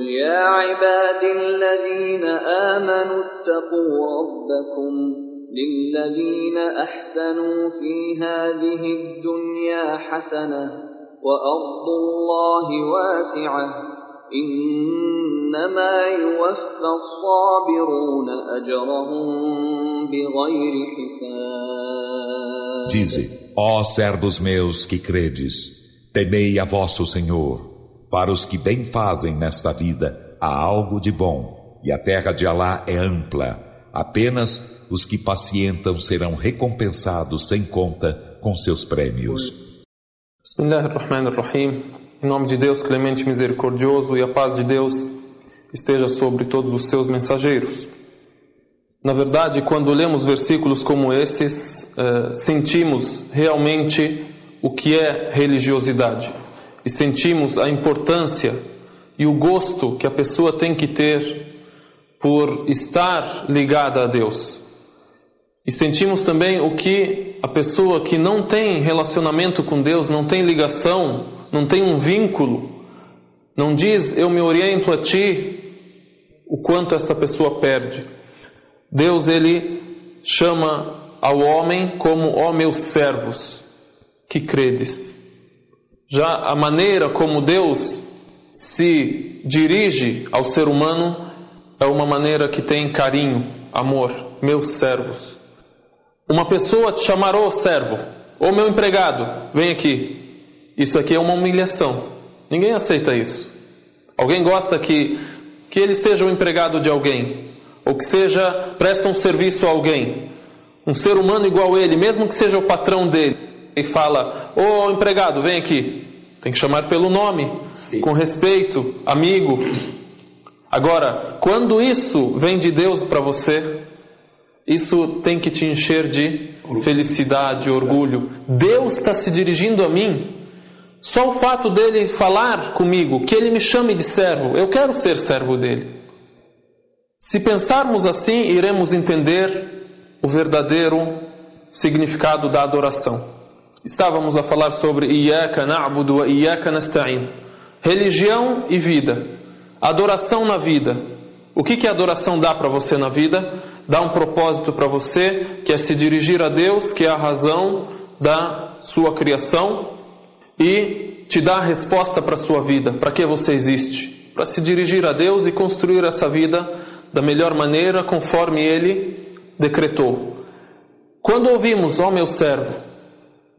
يا عباد الذين آمنوا اتقوا ربكم للذين أحسنوا في هذه الدنيا حسنة وأرض الله واسعة إنما يوفى الصابرون أجرهم بغير حساب Dize, ó servos meus que credes, temei a vosso Senhor. Para os que bem fazem nesta vida, há algo de bom, e a terra de Alá é ampla. Apenas os que pacientam serão recompensados sem conta com seus prêmios. Bismillah ar-Rahman ar-Rahim. Em nome de Deus, clemente misericordioso, e a paz de Deus esteja sobre todos os seus mensageiros. Na verdade, quando lemos versículos como esses, eh, sentimos realmente o que é religiosidade e sentimos a importância e o gosto que a pessoa tem que ter por estar ligada a Deus. E sentimos também o que a pessoa que não tem relacionamento com Deus, não tem ligação, não tem um vínculo, não diz eu me oriento a ti, o quanto essa pessoa perde. Deus ele chama ao homem como ó meus servos que credes. Já a maneira como Deus se dirige ao ser humano é uma maneira que tem carinho, amor, meus servos. Uma pessoa te chamar ô servo, ô meu empregado, vem aqui. Isso aqui é uma humilhação. Ninguém aceita isso. Alguém gosta que que ele seja o empregado de alguém, ou que seja presta um serviço a alguém. Um ser humano igual a ele, mesmo que seja o patrão dele, e fala: "Ô empregado, vem aqui". Tem que chamar pelo nome, Sim. com respeito, amigo. Agora, quando isso vem de Deus para você, isso tem que te encher de felicidade, orgulho. Deus está se dirigindo a mim. Só o fato dele falar comigo, que ele me chame de servo, eu quero ser servo dele. Se pensarmos assim, iremos entender o verdadeiro significado da adoração. Estávamos a falar sobre Iyaka na'budu wa Iyaka nasta'in. Religião e vida. Adoração na vida. O que, que a adoração dá para você na vida? Dá um propósito para você, que é se dirigir a Deus, que é a razão da sua criação, e te dá a resposta para a sua vida. Para que você existe? Para se dirigir a Deus e construir essa vida da melhor maneira, conforme Ele decretou. Quando ouvimos, ó oh, meu servo,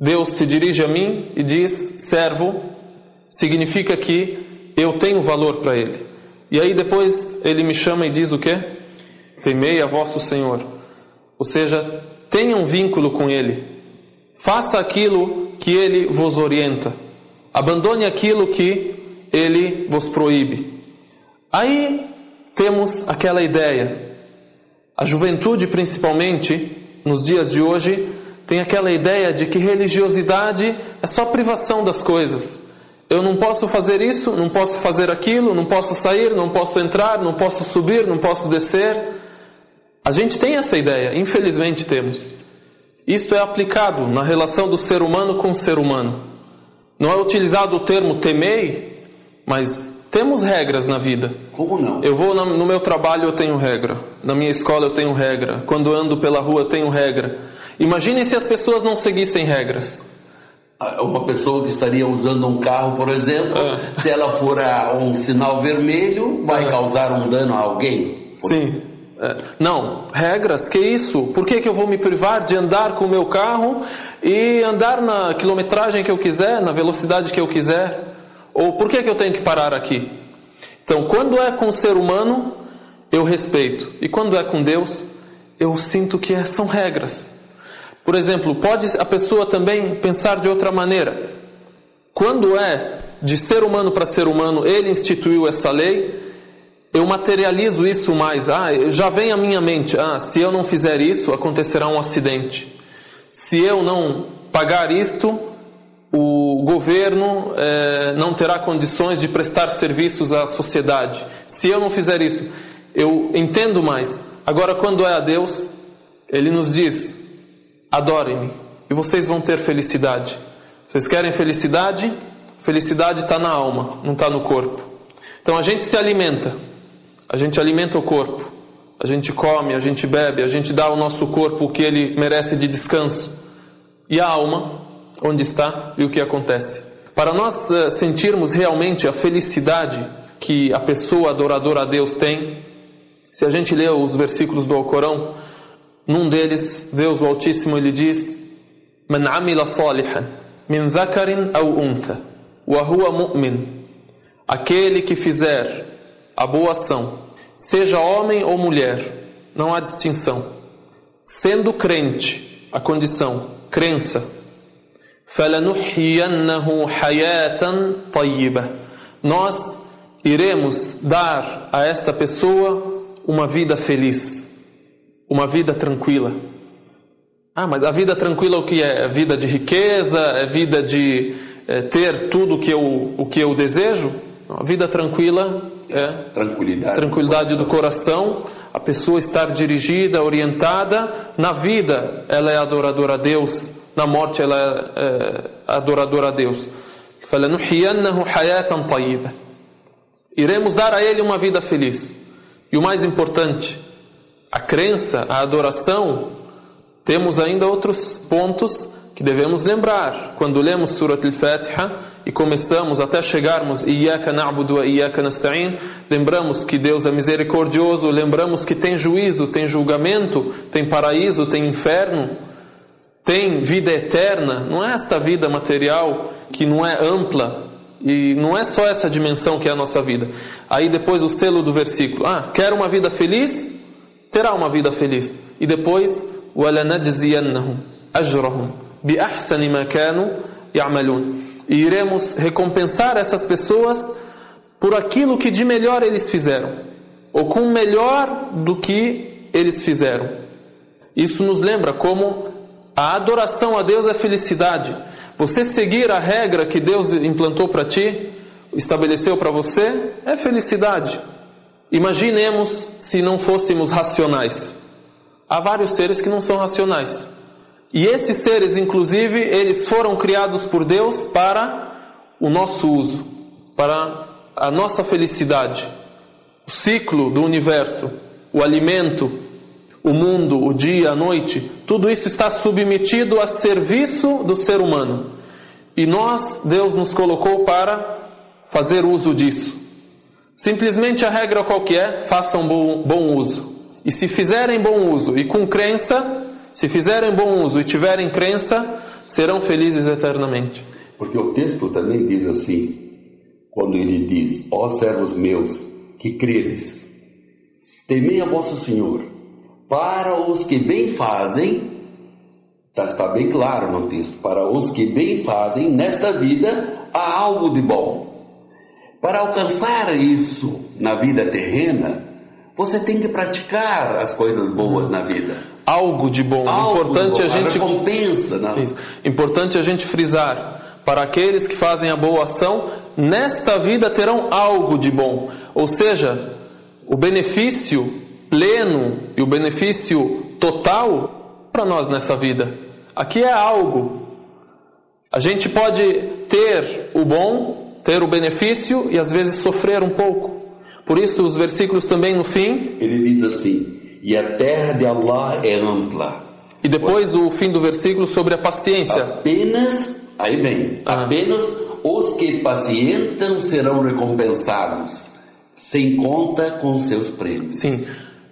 Deus se dirige a mim e diz, servo, significa que eu tenho valor para Ele. E aí depois Ele me chama e diz o que? Temei a vosso Senhor. Ou seja, tenha um vínculo com Ele. Faça aquilo que Ele vos orienta. Abandone aquilo que Ele vos proíbe. Aí temos aquela ideia. A juventude, principalmente, nos dias de hoje, tem aquela ideia de que religiosidade é só privação das coisas. Eu não posso fazer isso, não posso fazer aquilo, não posso sair, não posso entrar, não posso subir, não posso descer. A gente tem essa ideia, infelizmente temos. Isto é aplicado na relação do ser humano com o ser humano. Não é utilizado o termo temei, mas temos regras na vida. Como não? Eu vou no meu trabalho eu tenho regra, na minha escola eu tenho regra, quando ando pela rua eu tenho regra. Imagine se as pessoas não seguissem regras. Ah, uma pessoa que estaria usando um carro, por exemplo, é. se ela for a um sinal vermelho, vai é. causar um dano a alguém? Sim. É. Não, regras, que isso? Por que, que eu vou me privar de andar com o meu carro e andar na quilometragem que eu quiser, na velocidade que eu quiser? Ou por que, que eu tenho que parar aqui? Então, quando é com o ser humano, eu respeito. E quando é com Deus, eu sinto que é, são regras. Por exemplo, pode a pessoa também pensar de outra maneira. Quando é de ser humano para ser humano, ele instituiu essa lei, eu materializo isso mais. Ah, já vem à minha mente, ah, se eu não fizer isso, acontecerá um acidente. Se eu não pagar isto, o governo eh, não terá condições de prestar serviços à sociedade. Se eu não fizer isso, eu entendo mais. Agora, quando é a Deus, Ele nos diz: adorem-me e vocês vão ter felicidade. Vocês querem felicidade? Felicidade está na alma, não está no corpo. Então a gente se alimenta, a gente alimenta o corpo, a gente come, a gente bebe, a gente dá ao nosso corpo o que ele merece de descanso. E a alma, onde está e o que acontece? Para nós uh, sentirmos realmente a felicidade que a pessoa adoradora a Deus tem, se a gente lê os versículos do Alcorão, num deles, Deus o Altíssimo ele diz: "Man amila salihan min dhakarin aw untha, wa huwa mu'min." Aquele que fizer a boa ação, seja homem ou mulher, não há distinção. Sendo crente, a condição, crença, فَلَنُحْيَنَّهُ حَيَاةً طَيِّبَةً Nós iremos dar a esta pessoa uma vida feliz, uma vida tranquila. Ah, mas a vida tranquila o que é? É vida de riqueza? É vida de é, ter tudo que eu, o que eu desejo? A vida tranquila é tranquilidade, tranquilidade do coração, a pessoa estar dirigida, orientada. Na vida ela é adoradora a Deus, na morte ela é, é adoradora a Deus. Iremos dar a ele uma vida feliz. E o mais importante, a crença, a adoração, temos ainda outros pontos que devemos lembrar. Quando lemos Surat al-Fatiha, e começamos até chegarmos Iyaka na'budu wa Iyaka nasta'in, lembramos que Deus é misericordioso, lembramos que tem juízo, tem julgamento, tem paraíso, tem inferno, tem vida eterna, não é esta vida material que não é ampla e não é só essa dimensão que é a nossa vida. Aí depois o selo do versículo: Ah, quer uma vida feliz? Terá uma vida feliz. E depois, وَلَنَجْزِيَنَّهُمْ أَجْرَهُمْ بِأَحْسَنِ مَا كَانُوا يَعْمَلُونَ E iremos recompensar essas pessoas por aquilo que de melhor eles fizeram, ou com melhor do que eles fizeram. Isso nos lembra como a adoração a Deus é felicidade. Você seguir a regra que Deus implantou para ti, estabeleceu para você, é felicidade. Imaginemos se não fôssemos racionais. Há vários seres que não são racionais. E esses seres, inclusive, eles foram criados por Deus para o nosso uso, para a nossa felicidade. O ciclo do universo, o alimento, o mundo, o dia, a noite, tudo isso está submetido a serviço do ser humano. E nós, Deus nos colocou para fazer uso disso. Simplesmente a regra qualquer, é? façam bom, bom uso. E se fizerem bom uso e com crença, se fizerem bom uso e tiverem crença, serão felizes eternamente. Porque o texto também diz assim, quando ele diz: Ó servos meus, que credes, temei a vosso Senhor, para os que bem fazem, tá, está bem claro no texto, para os que bem fazem nesta vida há algo de bom. Para alcançar isso na vida terrena, você tem que praticar as coisas boas na vida algo de bom. Algo importante de bom, a gente a recompensa, não. Isso. Importante a gente frisar para aqueles que fazem a boa ação, nesta vida terão algo de bom. Ou seja, o benefício pleno e o benefício total para nós nessa vida. Aqui é algo. A gente pode ter o bom, ter o benefício e às vezes sofrer um pouco. Por isso os versículos também no fim, ele diz assim: e a terra de Allah é ampla. E depois o fim do versículo sobre a paciência. Apenas, aí vem, ah. apenas os que pacientam serão recompensados, sem conta com seus prêmios. Sim.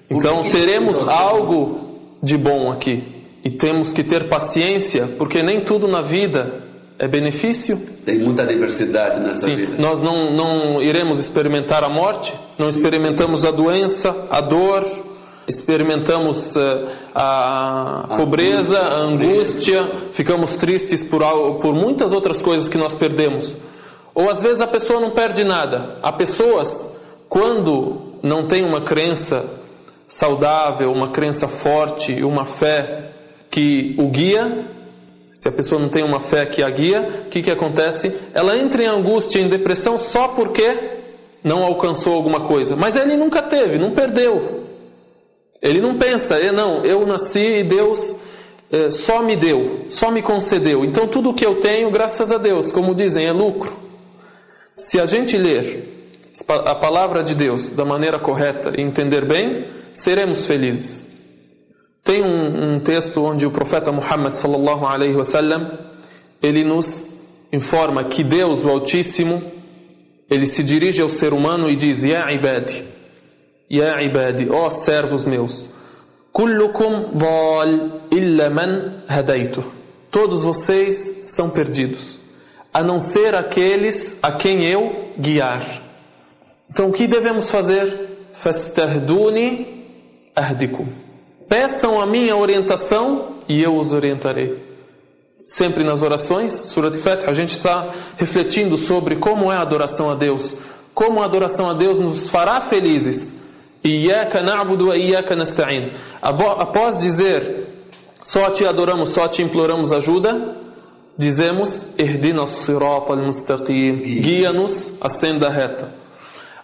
Então teremos algo de bom aqui. E temos que ter paciência, porque nem tudo na vida é benefício. Tem muita diversidade nessa Sim, vida. Nós não, não iremos experimentar a morte, não experimentamos a doença, a dor, experimentamos uh, a pobreza, a angústia, ficamos tristes por, por muitas outras coisas que nós perdemos. Ou às vezes a pessoa não perde nada. Há pessoas, quando não tem uma crença saudável, uma crença forte, uma fé que o guia, se a pessoa não tem uma fé que a guia, o que, que acontece? Ela entra em angústia, em depressão só porque não alcançou alguma coisa. Mas ele nunca teve, não perdeu. Ele não pensa, não, eu nasci e Deus é, só me deu, só me concedeu. Então tudo que eu tenho, graças a Deus, como dizem, é lucro. Se a gente ler a palavra de Deus da maneira correta e entender bem, seremos felizes. Tem um, um texto onde o profeta Muhammad sallallahu alaihi wasallam ele nos informa que Deus, o Altíssimo, ele se dirige ao ser humano e diz: Ya ibadi, Ya ibadi, ó servos meus, kullukum dal illa man hadaitu. Todos vocês são perdidos, a não ser aqueles a quem eu guiar. Então o que devemos fazer? Fastahduni ahdikum. Peçam a minha orientação e eu os orientarei sempre nas orações, Surat Fath, a gente está refletindo sobre como é a adoração a Deus, como a adoração a Deus nos fará felizes. Iyaka na'budu wa iyaka nasta'in. Após dizer só te adoramos, só te imploramos ajuda, dizemos Ihdina sirat al-mustaqim. Guia-nos a senda reta.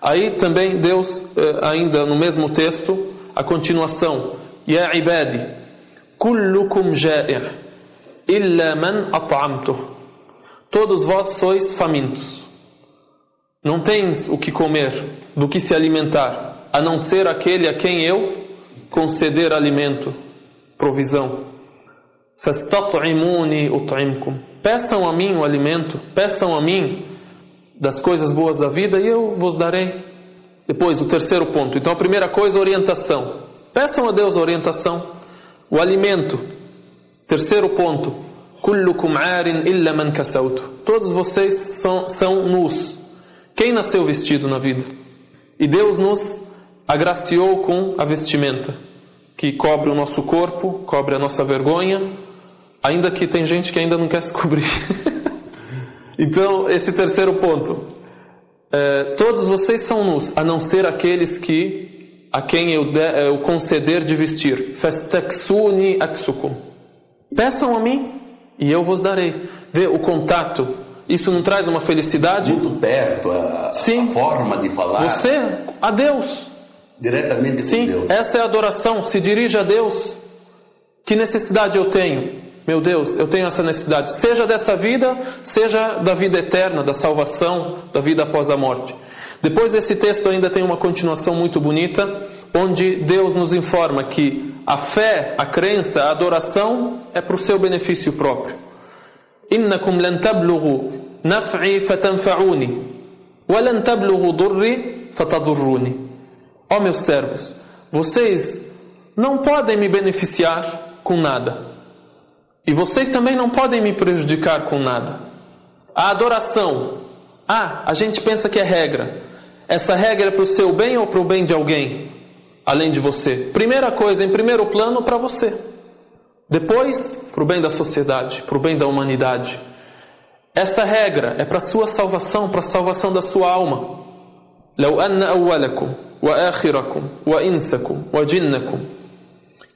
Aí também Deus, eh, ainda no mesmo texto, a continuação. Ya ibadi, kullukum ja'i' illa man at'amtuh. Todos vós sois famintos. Não tens o que comer, do que se alimentar, a não ser aquele a quem eu conceder alimento, provisão. Fastat'imuni ut'imkum. Peçam a mim o alimento, peçam a mim das coisas boas da vida e eu vos darei. Depois, o terceiro ponto. Então, a primeira coisa, orientação. Peçam a Deus a orientação. O alimento, Terceiro ponto. Kullukum arin illa man. Todos vocês são, são nus. Quem nasceu vestido na vida? E Deus nos agraciou com a vestimenta que cobre o nosso corpo, cobre a nossa vergonha, ainda que tem gente que ainda não quer se cobrir. então, esse terceiro ponto. É, todos vocês são nus, a não ser aqueles que a quem eu, de, eu conceder de vestir. Fastaksuni aksukum. Peçam a mim e eu vos darei. Vê o contato. Isso não traz uma felicidade? Muito perto, a, Sim. a forma de falar. Você, a Deus. Diretamente com Sim, Deus. essa é a adoração. Se dirige a Deus. Que necessidade eu tenho? Meu Deus, eu tenho essa necessidade. Seja dessa vida, seja da vida eterna, da salvação, da vida após a morte. Depois desse texto ainda tem uma continuação muito bonita, onde Deus nos informa que a fé, a crença, a adoração é para o seu benefício próprio. إنكم لن تبلغوا نفعي فتنفعوني ولن تبلغوا ضري فتضروني. Ó meus servos, vocês não podem me beneficiar com nada. E vocês também não podem me prejudicar com nada. A adoração. Ah, a gente pensa que é regra. Essa regra é para o seu bem ou para o bem de alguém? além de você. Primeira coisa, em primeiro plano, para você. Depois, para o bem da sociedade, para o bem da humanidade. Essa regra é para a sua salvação, para a salvação da sua alma. لو أن أولكم وآخركم وإنسكم وجنكم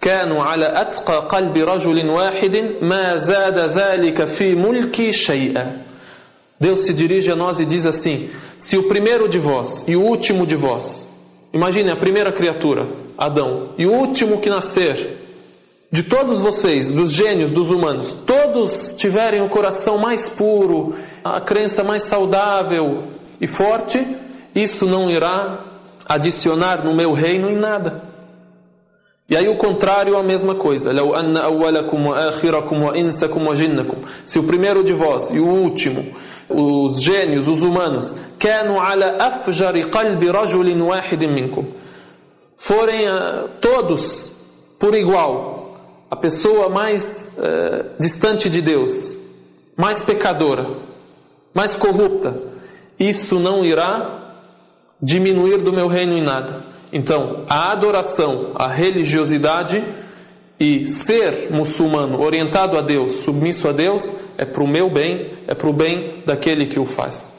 كانوا على أتقى قلب رجل واحد ما زاد ذلك في ملكي شيئا Deus se dirige a nós e diz assim: Se o primeiro de vós e o último de vós Imagine a primeira criatura, Adão, e o último que nascer, de todos vocês, dos gênios, dos humanos, todos tiverem o coração mais puro, a crença mais saudável e forte, isso não irá adicionar no meu reino em nada. E aí o contrário é a mesma coisa. Se o primeiro de vós e o último, os gênios, os humanos, forem ah, todos por igual, a pessoa mais eh, distante de Deus, mais pecadora, mais corrupta, isso não irá diminuir do meu reino em nada. Então, a adoração, a religiosidade e ser muçulmano, orientado a Deus, submisso a Deus, é para o meu bem, é para o bem daquele que o faz.